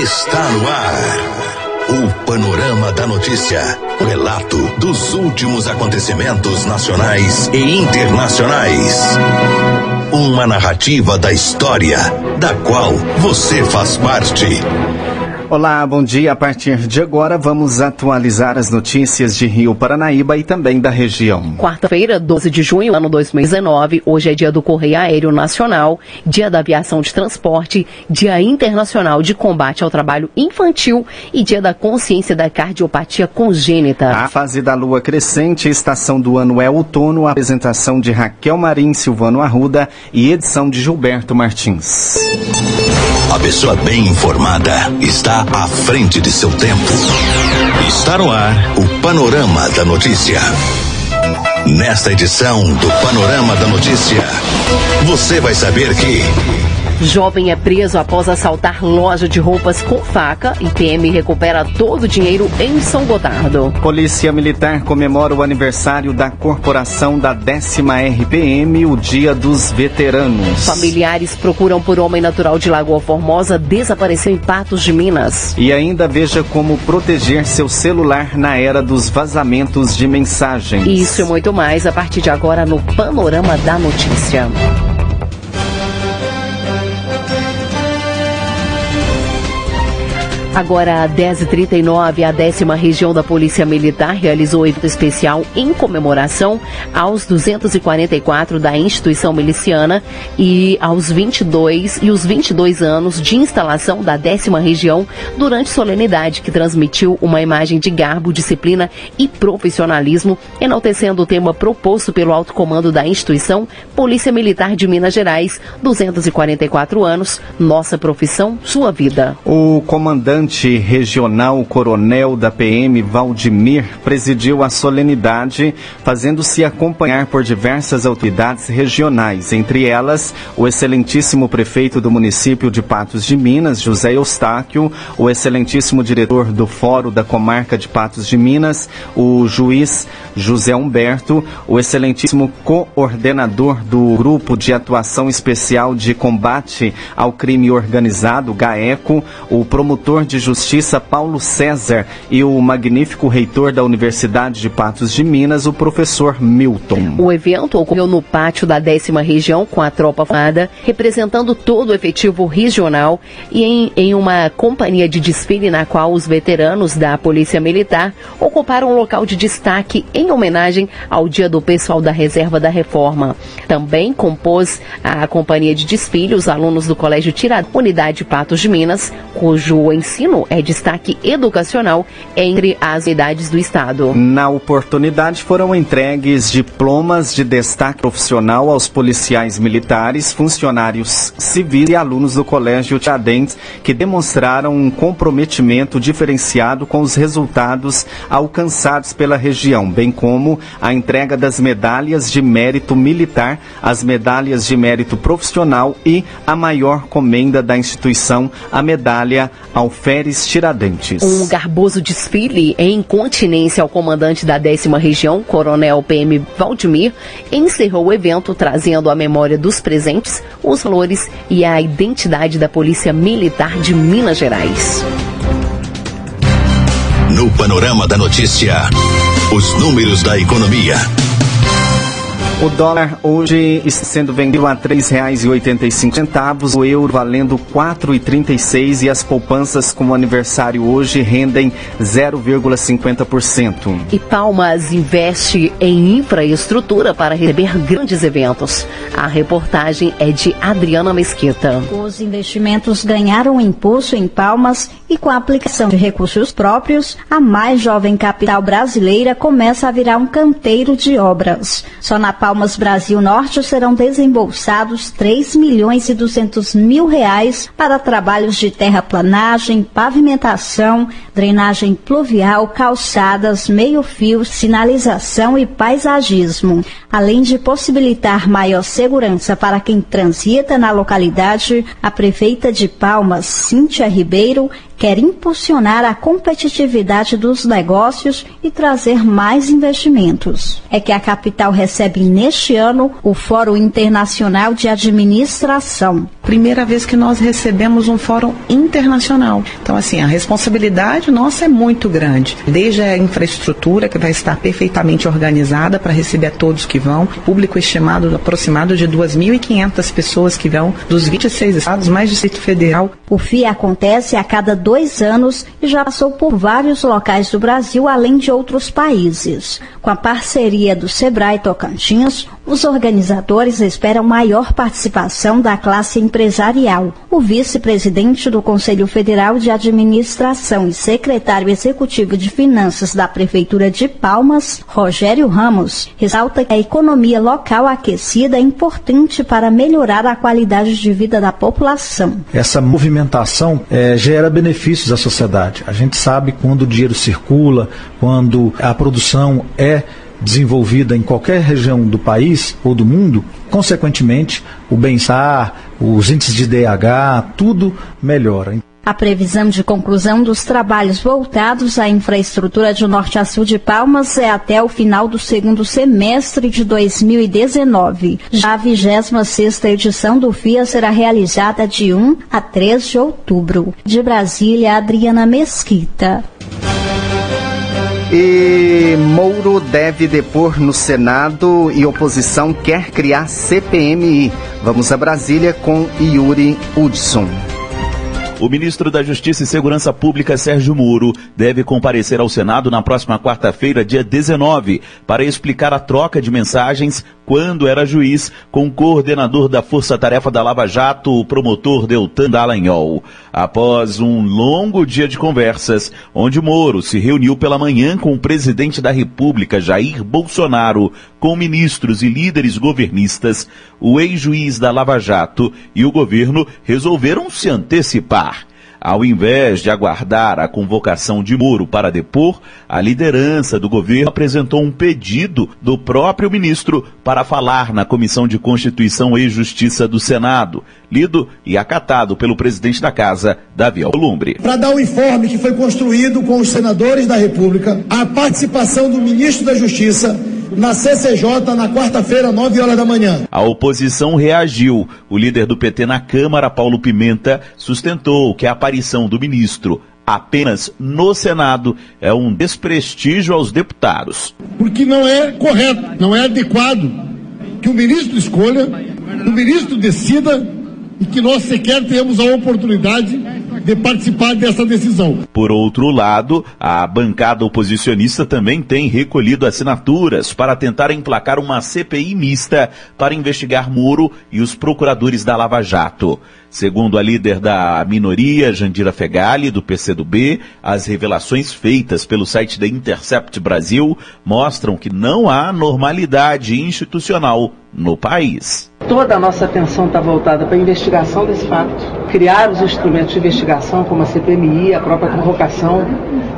Está no ar. O Panorama da Notícia. O relato dos últimos acontecimentos nacionais e internacionais. Uma narrativa da história, da qual você faz parte. Olá, bom dia. A partir de agora vamos atualizar as notícias de Rio Paranaíba e também da região. Quarta-feira, 12 de junho, ano 2019. Hoje é dia do Correio Aéreo Nacional, dia da Aviação de Transporte, dia internacional de combate ao trabalho infantil e dia da consciência da cardiopatia congênita. A fase da lua crescente, estação do ano é outono, apresentação de Raquel Marim, Silvano Arruda e edição de Gilberto Martins. A pessoa bem informada está à frente de seu tempo. Está no ar o Panorama da Notícia. Nesta edição do Panorama da Notícia, você vai saber que. Jovem é preso após assaltar loja de roupas com faca e PM recupera todo o dinheiro em São Gotardo. Polícia Militar comemora o aniversário da corporação da décima RPM, o Dia dos Veteranos. Familiares procuram por homem natural de Lagoa Formosa desapareceu em Patos de Minas. E ainda veja como proteger seu celular na era dos vazamentos de mensagens. Isso e muito mais a partir de agora no Panorama da Notícia. Agora, às 10h39, a décima região da Polícia Militar realizou evento especial em comemoração aos 244 da instituição miliciana e aos 22 e os 22 anos de instalação da décima região durante solenidade que transmitiu uma imagem de garbo, disciplina e profissionalismo, enaltecendo o tema proposto pelo alto comando da instituição Polícia Militar de Minas Gerais, 244 anos, nossa profissão, sua vida. O comandante regional coronel da PM, Valdemir, presidiu a solenidade, fazendo-se acompanhar por diversas autoridades regionais, entre elas o excelentíssimo prefeito do município de Patos de Minas, José Eustáquio, o excelentíssimo diretor do Fórum da Comarca de Patos de Minas, o juiz José Humberto, o excelentíssimo coordenador do Grupo de Atuação Especial de Combate ao Crime Organizado, GAECO, o promotor de Justiça Paulo César e o magnífico reitor da Universidade de Patos de Minas, o professor Milton. O evento ocorreu no pátio da décima região com a tropa formada, representando todo o efetivo regional e em, em uma companhia de desfile na qual os veteranos da Polícia Militar ocuparam um local de destaque em homenagem ao Dia do Pessoal da Reserva da Reforma. Também compôs a companhia de desfile os alunos do Colégio Tirad, Unidade Patos de Minas, cujo ensino é destaque educacional entre as unidades do Estado. Na oportunidade foram entregues diplomas de destaque profissional aos policiais militares, funcionários civis e alunos do Colégio Tiradentes que demonstraram um comprometimento diferenciado com os resultados alcançados pela região, bem como a entrega das medalhas de mérito militar, as medalhas de mérito profissional e a maior comenda da instituição, a medalha Tiradentes. Um garboso desfile em continência ao comandante da décima região, Coronel PM Valdemir, encerrou o evento trazendo à memória dos presentes os valores e a identidade da Polícia Militar de Minas Gerais. No Panorama da Notícia, os números da economia. O dólar hoje está sendo vendido a R$ 3,85, o euro valendo R$ 4,36 e as poupanças com o aniversário hoje rendem 0,50%. E Palmas investe em infraestrutura para receber grandes eventos. A reportagem é de Adriana Mesquita. Os investimentos ganharam impulso em Palmas e com a aplicação de recursos próprios, a mais jovem capital brasileira começa a virar um canteiro de obras. Só na Palmas Palmas Brasil Norte serão desembolsados 3 milhões e 200 mil reais para trabalhos de terraplanagem, pavimentação, drenagem pluvial, calçadas, meio-fio, sinalização e paisagismo. Além de possibilitar maior segurança para quem transita na localidade, a prefeita de Palmas, Cíntia Ribeiro, quer impulsionar a competitividade dos negócios e trazer mais investimentos. É que a capital recebe neste ano o Fórum Internacional de Administração. Primeira vez que nós recebemos um fórum internacional. Então, assim, a responsabilidade nossa é muito grande. Desde a infraestrutura, que vai estar perfeitamente organizada para receber a todos que vão, público estimado aproximado de 2.500 pessoas que vão dos 26 estados, mais Distrito Federal. O FIA acontece a cada dois anos e já passou por vários locais do Brasil, além de outros países. Com a parceria do Sebrae Tocantins, os organizadores esperam maior participação da classe empresarial. O vice-presidente do Conselho Federal de Administração e secretário executivo de Finanças da Prefeitura de Palmas, Rogério Ramos, ressalta que a economia local aquecida é importante para melhorar a qualidade de vida da população. Essa movimentação é, gera benefícios à sociedade. A gente sabe quando o dinheiro circula, quando a produção é desenvolvida em qualquer região do país ou do mundo, consequentemente, o bem-estar, os índices de DH, tudo melhora. A previsão de conclusão dos trabalhos voltados à infraestrutura de norte a sul de Palmas é até o final do segundo semestre de 2019. Já a 26 edição do FIA será realizada de 1 a 3 de outubro. De Brasília, Adriana Mesquita. E Mouro deve depor no Senado e oposição quer criar CPMI. Vamos a Brasília com Yuri Hudson. O ministro da Justiça e Segurança Pública, Sérgio Moro, deve comparecer ao Senado na próxima quarta-feira, dia 19, para explicar a troca de mensagens quando era juiz com o coordenador da Força Tarefa da Lava Jato, o promotor Deltan Dallagnol. Após um longo dia de conversas, onde Moro se reuniu pela manhã com o presidente da República, Jair Bolsonaro, com ministros e líderes governistas, o ex-juiz da Lava Jato e o governo resolveram se antecipar. Ao invés de aguardar a convocação de Moro para depor, a liderança do governo apresentou um pedido do próprio ministro para falar na Comissão de Constituição e Justiça do Senado, lido e acatado pelo presidente da Casa, Davi Alcolumbre. Para dar o informe que foi construído com os senadores da República, a participação do ministro da Justiça na CCJ na quarta-feira, 9 horas da manhã. A oposição reagiu. O líder do PT na Câmara, Paulo Pimenta, sustentou que a aparição do ministro apenas no Senado é um desprestígio aos deputados. Porque não é correto, não é adequado que o ministro escolha, o ministro decida e que nós sequer tenhamos a oportunidade de participar dessa decisão. Por outro lado, a bancada oposicionista também tem recolhido assinaturas para tentar emplacar uma CPI mista para investigar Moro e os procuradores da Lava Jato. Segundo a líder da minoria, Jandira Fegali, do PCdoB, as revelações feitas pelo site da Intercept Brasil mostram que não há normalidade institucional no país. Toda a nossa atenção está voltada para a investigação desse fato, criar os instrumentos de investigação, como a CPMI, a própria convocação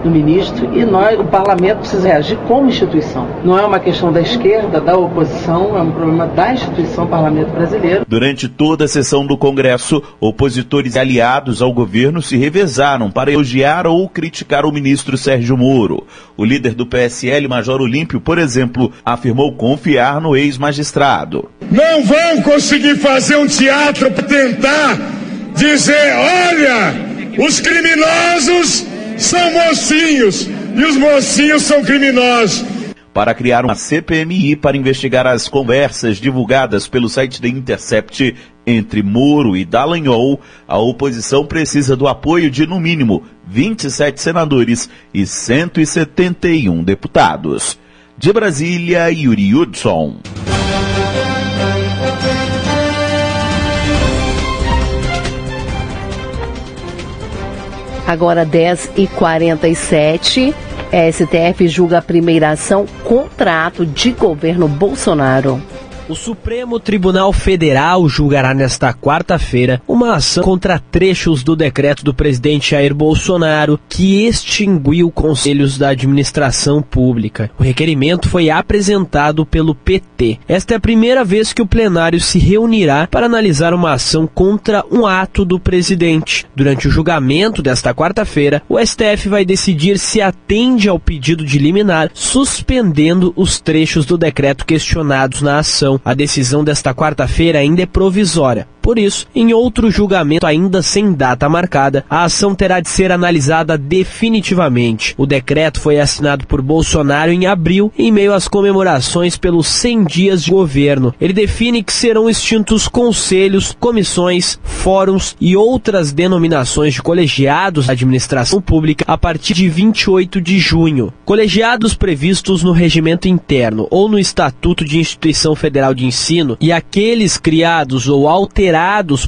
do ministro, e nós, o parlamento, precisa reagir como instituição. Não é uma questão da esquerda, da oposição, é um problema da instituição parlamento brasileiro. Durante toda a sessão do Congresso, opositores aliados ao governo se revezaram para elogiar ou criticar o ministro Sérgio Moro. O líder do PSL, Major Olímpio, por exemplo, afirmou confiar no ex-magistrado. Não vão conseguir fazer um teatro para tentar dizer: olha, os criminosos são mocinhos e os mocinhos são criminosos para criar uma CPMI para investigar as conversas divulgadas pelo site da Intercept entre Moro e Dallagnol, a oposição precisa do apoio de, no mínimo, 27 senadores e 171 deputados. De Brasília, Yuri Hudson. Agora 10 e 47 STF julga a primeira ação contrato de governo Bolsonaro. O Supremo Tribunal Federal julgará nesta quarta-feira uma ação contra trechos do decreto do presidente Jair Bolsonaro que extinguiu conselhos da administração pública. O requerimento foi apresentado pelo PT. Esta é a primeira vez que o plenário se reunirá para analisar uma ação contra um ato do presidente. Durante o julgamento desta quarta-feira, o STF vai decidir se atende ao pedido de liminar, suspendendo os trechos do decreto questionados na ação. A decisão desta quarta-feira ainda é provisória. Por isso, em outro julgamento ainda sem data marcada, a ação terá de ser analisada definitivamente. O decreto foi assinado por Bolsonaro em abril, em meio às comemorações pelos 100 dias de governo. Ele define que serão extintos conselhos, comissões, fóruns e outras denominações de colegiados da administração pública a partir de 28 de junho. Colegiados previstos no regimento interno ou no Estatuto de Instituição Federal de Ensino e aqueles criados ou alterados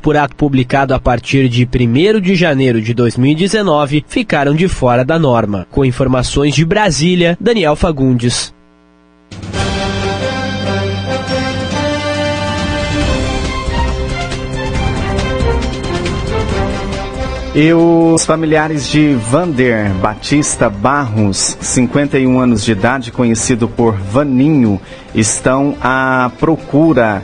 por ato publicado a partir de 1 de janeiro de 2019 ficaram de fora da norma. Com informações de Brasília, Daniel Fagundes. E os familiares de Vander Batista Barros, 51 anos de idade, conhecido por Vaninho, estão à procura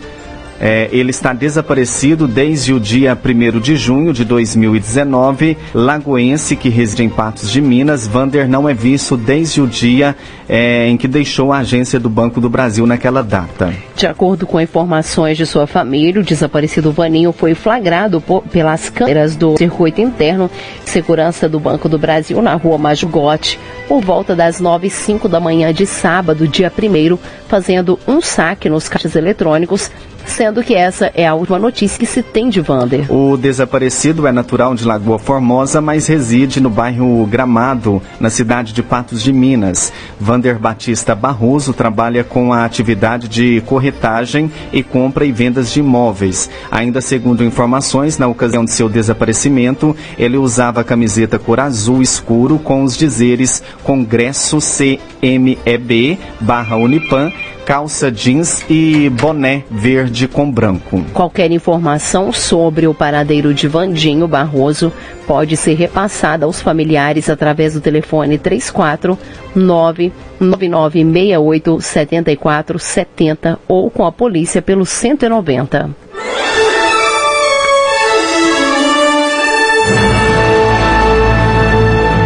é, ele está desaparecido desde o dia 1 de junho de 2019. Lagoense, que reside em Patos de Minas, Vander não é visto desde o dia é, em que deixou a agência do Banco do Brasil naquela data. De acordo com informações de sua família, o desaparecido Vaninho foi flagrado por, pelas câmeras do circuito interno de segurança do Banco do Brasil na rua Majugote por volta das 9 e 5 da manhã de sábado, dia 1 fazendo um saque nos caixas eletrônicos sendo que essa é a última notícia que se tem de Vander. O desaparecido é natural de Lagoa Formosa, mas reside no bairro Gramado, na cidade de Patos de Minas. Vander Batista Barroso trabalha com a atividade de corretagem e compra e vendas de imóveis. Ainda segundo informações, na ocasião de seu desaparecimento, ele usava a camiseta cor azul escuro com os dizeres Congresso CMEB barra Unipan calça jeans e boné verde com branco. Qualquer informação sobre o paradeiro de Vandinho Barroso pode ser repassada aos familiares através do telefone 34 99968 7470 ou com a polícia pelo 190.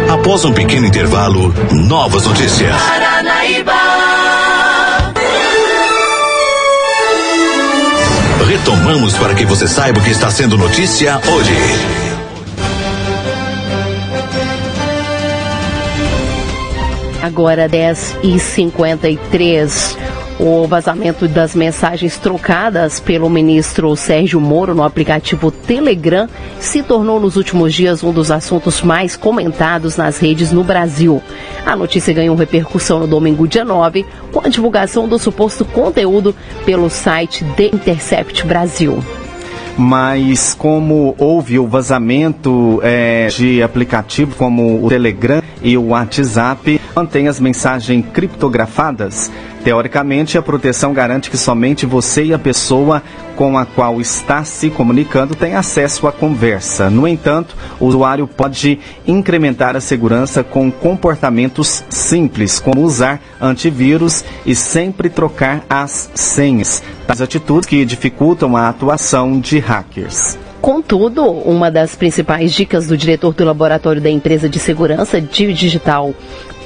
Após um pequeno intervalo, novas notícias. Retomamos para que você saiba o que está sendo notícia hoje. Agora 10 e 53 o vazamento das mensagens trocadas pelo ministro Sérgio Moro no aplicativo Telegram se tornou nos últimos dias um dos assuntos mais comentados nas redes no Brasil. A notícia ganhou repercussão no domingo, dia 9, com a divulgação do suposto conteúdo pelo site The Intercept Brasil mas como houve o vazamento é, de aplicativo como o Telegram e o WhatsApp, mantém as mensagens criptografadas Teoricamente, a proteção garante que somente você e a pessoa com a qual está se comunicando têm acesso à conversa. No entanto, o usuário pode incrementar a segurança com comportamentos simples, como usar antivírus e sempre trocar as senhas, as atitudes que dificultam a atuação de hackers. Contudo, uma das principais dicas do diretor do laboratório da empresa de segurança digital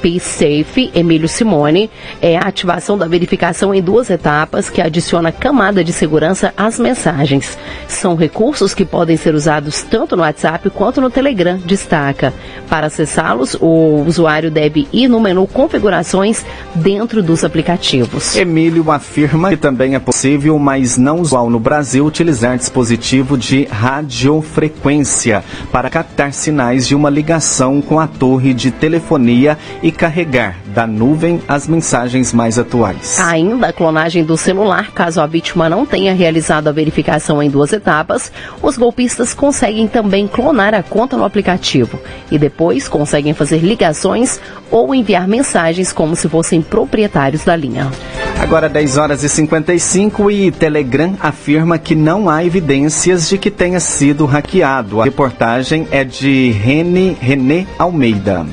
PSafe, Emílio Simone, é a ativação da verificação em duas etapas que adiciona camada de segurança às mensagens. São recursos que podem ser usados tanto no WhatsApp quanto no Telegram, destaca. Para acessá-los, o usuário deve ir no menu Configurações dentro dos aplicativos. Emílio afirma que também é possível, mas não usual no Brasil, utilizar dispositivo de radiofrequência para captar sinais de uma ligação com a torre de telefonia e carregar da nuvem as mensagens mais atuais. Ainda a clonagem do celular, caso a vítima não tenha realizado a verificação em duas etapas, os golpistas conseguem também clonar a conta no aplicativo e depois conseguem fazer ligações ou enviar mensagens como se fossem proprietários da linha. Agora 10 horas e 55 e Telegram afirma que não há evidências de que tenha sido hackeado. A reportagem é de René, René Almeida.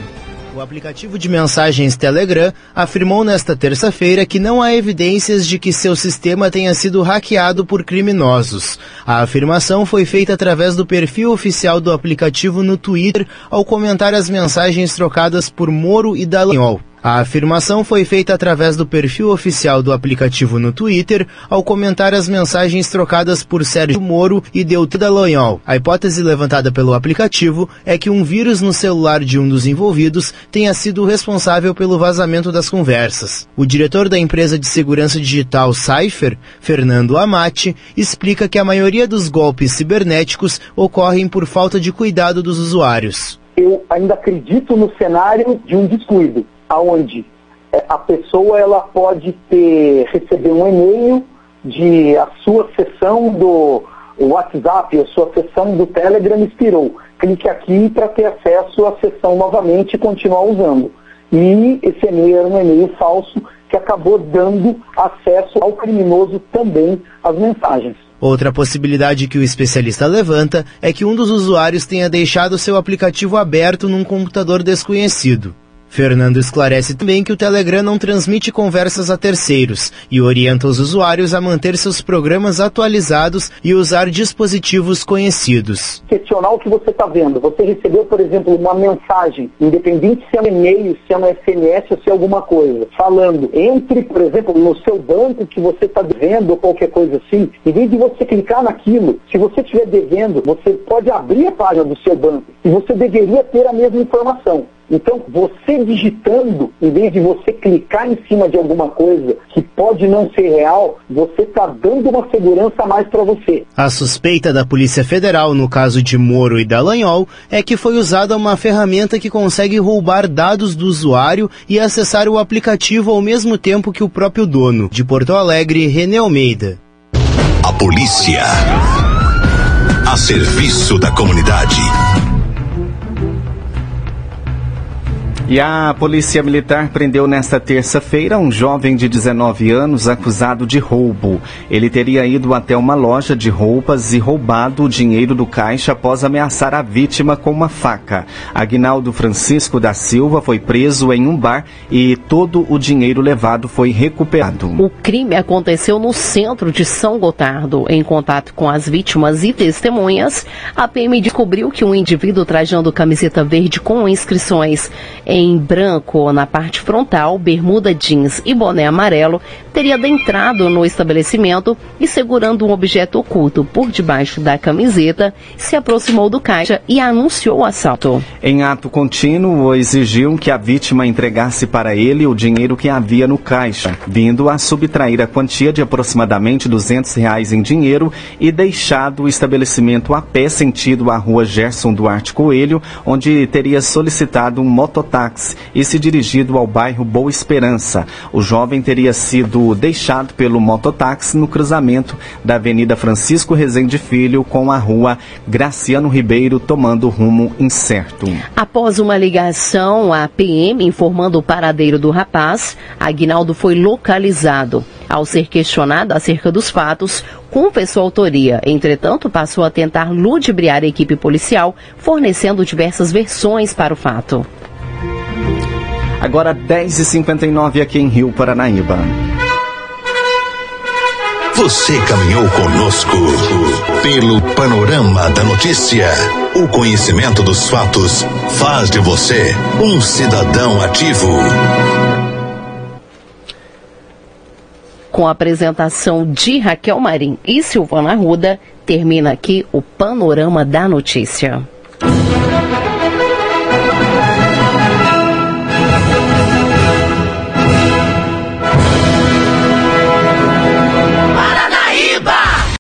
O aplicativo de mensagens Telegram afirmou nesta terça-feira que não há evidências de que seu sistema tenha sido hackeado por criminosos. A afirmação foi feita através do perfil oficial do aplicativo no Twitter ao comentar as mensagens trocadas por Moro e Dallagnol. A afirmação foi feita através do perfil oficial do aplicativo no Twitter, ao comentar as mensagens trocadas por Sérgio Moro e Deltan Dallagnol. A hipótese levantada pelo aplicativo é que um vírus no celular de um dos envolvidos tenha sido responsável pelo vazamento das conversas. O diretor da empresa de segurança digital Cypher, Fernando Amati, explica que a maioria dos golpes cibernéticos ocorrem por falta de cuidado dos usuários. Eu ainda acredito no cenário de um descuido aonde é, a pessoa ela pode ter receber um e-mail de a sua sessão do WhatsApp, a sua sessão do Telegram expirou. Clique aqui para ter acesso à sessão novamente e continuar usando. E esse e-mail era um e-mail falso que acabou dando acesso ao criminoso também às mensagens. Outra possibilidade que o especialista levanta é que um dos usuários tenha deixado seu aplicativo aberto num computador desconhecido. Fernando esclarece também que o Telegram não transmite conversas a terceiros e orienta os usuários a manter seus programas atualizados e usar dispositivos conhecidos. Questionar o que você está vendo. Você recebeu, por exemplo, uma mensagem, independente se é um e-mail, se é um SMS ou se é alguma coisa, falando, entre, por exemplo, no seu banco que você está devendo ou qualquer coisa assim, em vez de você clicar naquilo, se você estiver devendo, você pode abrir a página do seu banco e você deveria ter a mesma informação. Então, você digitando, em vez de você clicar em cima de alguma coisa que pode não ser real, você está dando uma segurança a mais para você. A suspeita da Polícia Federal, no caso de Moro e Dallagnol, é que foi usada uma ferramenta que consegue roubar dados do usuário e acessar o aplicativo ao mesmo tempo que o próprio dono. De Porto Alegre, René Almeida. A polícia. A serviço da comunidade. E a Polícia Militar prendeu nesta terça-feira um jovem de 19 anos acusado de roubo. Ele teria ido até uma loja de roupas e roubado o dinheiro do caixa após ameaçar a vítima com uma faca. Agnaldo Francisco da Silva foi preso em um bar e todo o dinheiro levado foi recuperado. O crime aconteceu no centro de São Gotardo. Em contato com as vítimas e testemunhas, a PM descobriu que um indivíduo trajando camiseta verde com inscrições em em branco na parte frontal, bermuda jeans e boné amarelo, teria adentrado no estabelecimento e segurando um objeto oculto por debaixo da camiseta, se aproximou do caixa e anunciou o assalto. Em ato contínuo, exigiu que a vítima entregasse para ele o dinheiro que havia no caixa, vindo a subtrair a quantia de aproximadamente 200 reais em dinheiro e deixado o estabelecimento a pé sentido à rua Gerson Duarte Coelho, onde teria solicitado um mototáxi táxi e se dirigido ao bairro Boa Esperança. O jovem teria sido deixado pelo mototáxi no cruzamento da Avenida Francisco Rezende Filho com a rua Graciano Ribeiro, tomando rumo incerto. Após uma ligação à PM informando o paradeiro do rapaz, Aguinaldo foi localizado. Ao ser questionado acerca dos fatos, confessou autoria. Entretanto, passou a tentar ludibriar a equipe policial, fornecendo diversas versões para o fato. Agora 10h59 aqui em Rio Paranaíba. Você caminhou conosco pelo panorama da notícia. O conhecimento dos fatos faz de você um cidadão ativo. Com a apresentação de Raquel Marim e Silvana Ruda, termina aqui o panorama da notícia.